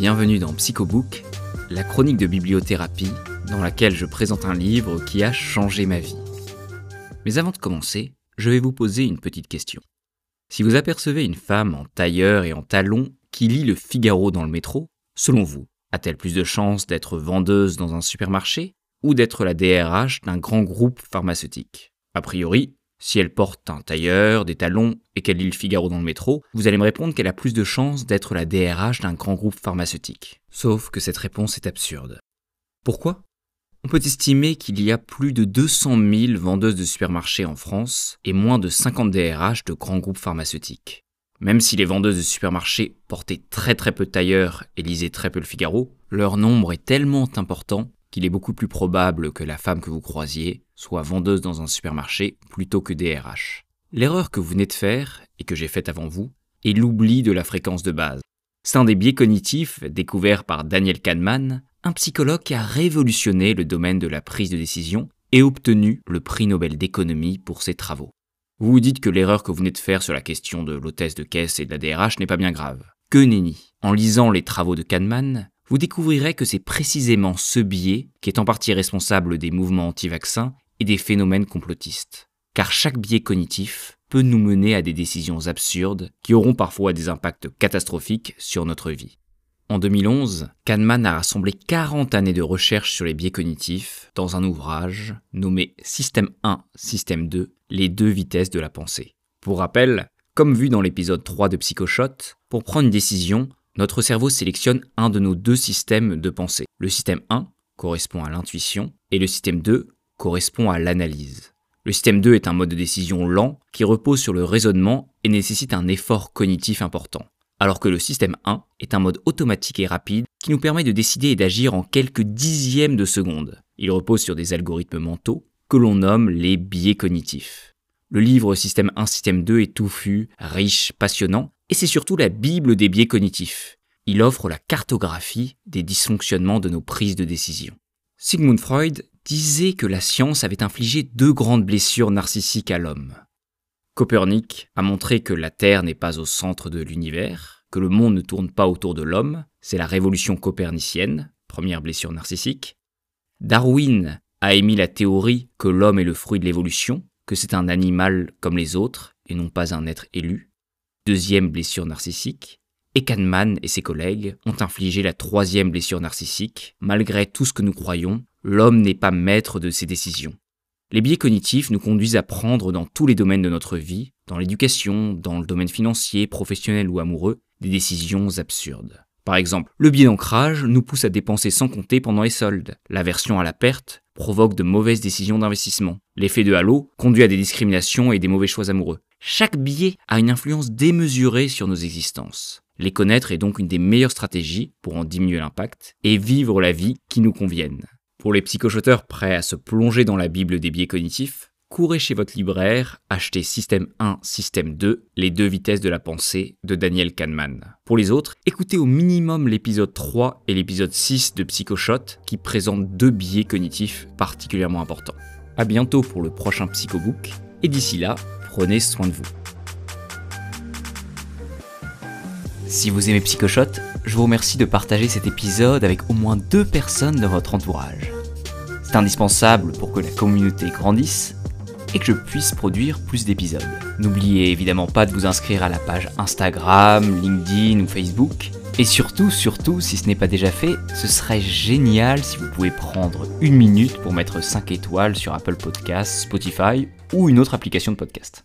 Bienvenue dans Psychobook, la chronique de bibliothérapie dans laquelle je présente un livre qui a changé ma vie. Mais avant de commencer, je vais vous poser une petite question. Si vous apercevez une femme en tailleur et en talons qui lit le Figaro dans le métro, selon vous, a-t-elle plus de chances d'être vendeuse dans un supermarché ou d'être la DRH d'un grand groupe pharmaceutique? A priori, si elle porte un tailleur, des talons et qu'elle lit le Figaro dans le métro, vous allez me répondre qu'elle a plus de chances d'être la DRH d'un grand groupe pharmaceutique. Sauf que cette réponse est absurde. Pourquoi? On peut estimer qu'il y a plus de 200 000 vendeuses de supermarchés en France et moins de 50 DRH de grands groupes pharmaceutiques. Même si les vendeuses de supermarchés portaient très très peu de tailleurs et lisaient très peu le Figaro, leur nombre est tellement important qu'il est beaucoup plus probable que la femme que vous croisiez soit vendeuse dans un supermarché plutôt que DRH. L'erreur que vous venez de faire, et que j'ai faite avant vous, est l'oubli de la fréquence de base. C'est un des biais cognitifs découverts par Daniel Kahneman, un psychologue qui a révolutionné le domaine de la prise de décision et obtenu le prix Nobel d'économie pour ses travaux. Vous vous dites que l'erreur que vous venez de faire sur la question de l'hôtesse de caisse et de la DRH n'est pas bien grave. Que nenni En lisant les travaux de Kahneman, vous découvrirez que c'est précisément ce biais qui est en partie responsable des mouvements anti-vaccins et des phénomènes complotistes. Car chaque biais cognitif peut nous mener à des décisions absurdes qui auront parfois des impacts catastrophiques sur notre vie. En 2011, Kahneman a rassemblé 40 années de recherche sur les biais cognitifs dans un ouvrage nommé Système 1, Système 2, les deux vitesses de la pensée. Pour rappel, comme vu dans l'épisode 3 de Psychoshot, pour prendre une décision, notre cerveau sélectionne un de nos deux systèmes de pensée. Le système 1 correspond à l'intuition et le système 2 correspond à l'analyse. Le système 2 est un mode de décision lent qui repose sur le raisonnement et nécessite un effort cognitif important. Alors que le système 1 est un mode automatique et rapide qui nous permet de décider et d'agir en quelques dixièmes de seconde. Il repose sur des algorithmes mentaux que l'on nomme les biais cognitifs. Le livre Système 1, Système 2 est touffu, riche, passionnant, et c'est surtout la Bible des biais cognitifs. Il offre la cartographie des dysfonctionnements de nos prises de décision. Sigmund Freud disait que la science avait infligé deux grandes blessures narcissiques à l'homme. Copernic a montré que la Terre n'est pas au centre de l'univers, que le monde ne tourne pas autour de l'homme, c'est la révolution copernicienne, première blessure narcissique. Darwin a émis la théorie que l'homme est le fruit de l'évolution, que c'est un animal comme les autres et non pas un être élu deuxième blessure narcissique, et Kahneman et ses collègues ont infligé la troisième blessure narcissique. Malgré tout ce que nous croyons, l'homme n'est pas maître de ses décisions. Les biais cognitifs nous conduisent à prendre dans tous les domaines de notre vie, dans l'éducation, dans le domaine financier, professionnel ou amoureux, des décisions absurdes. Par exemple, le biais d'ancrage nous pousse à dépenser sans compter pendant les soldes. L'aversion à la perte provoque de mauvaises décisions d'investissement. L'effet de halo conduit à des discriminations et des mauvais choix amoureux. Chaque biais a une influence démesurée sur nos existences. Les connaître est donc une des meilleures stratégies pour en diminuer l'impact et vivre la vie qui nous convienne. Pour les psychochoteurs prêts à se plonger dans la Bible des biais cognitifs, courez chez votre libraire, achetez Système 1, Système 2, les deux vitesses de la pensée de Daniel Kahneman. Pour les autres, écoutez au minimum l'épisode 3 et l'épisode 6 de Psychoshot qui présentent deux biais cognitifs particulièrement importants. A bientôt pour le prochain Psychobook et d'ici là, prenez soin de vous. Si vous aimez Psychoshot, je vous remercie de partager cet épisode avec au moins deux personnes de votre entourage. C'est indispensable pour que la communauté grandisse et que je puisse produire plus d'épisodes. N'oubliez évidemment pas de vous inscrire à la page Instagram, LinkedIn ou Facebook. Et surtout, surtout, si ce n'est pas déjà fait, ce serait génial si vous pouvez prendre une minute pour mettre 5 étoiles sur Apple Podcasts, Spotify ou une autre application de podcast.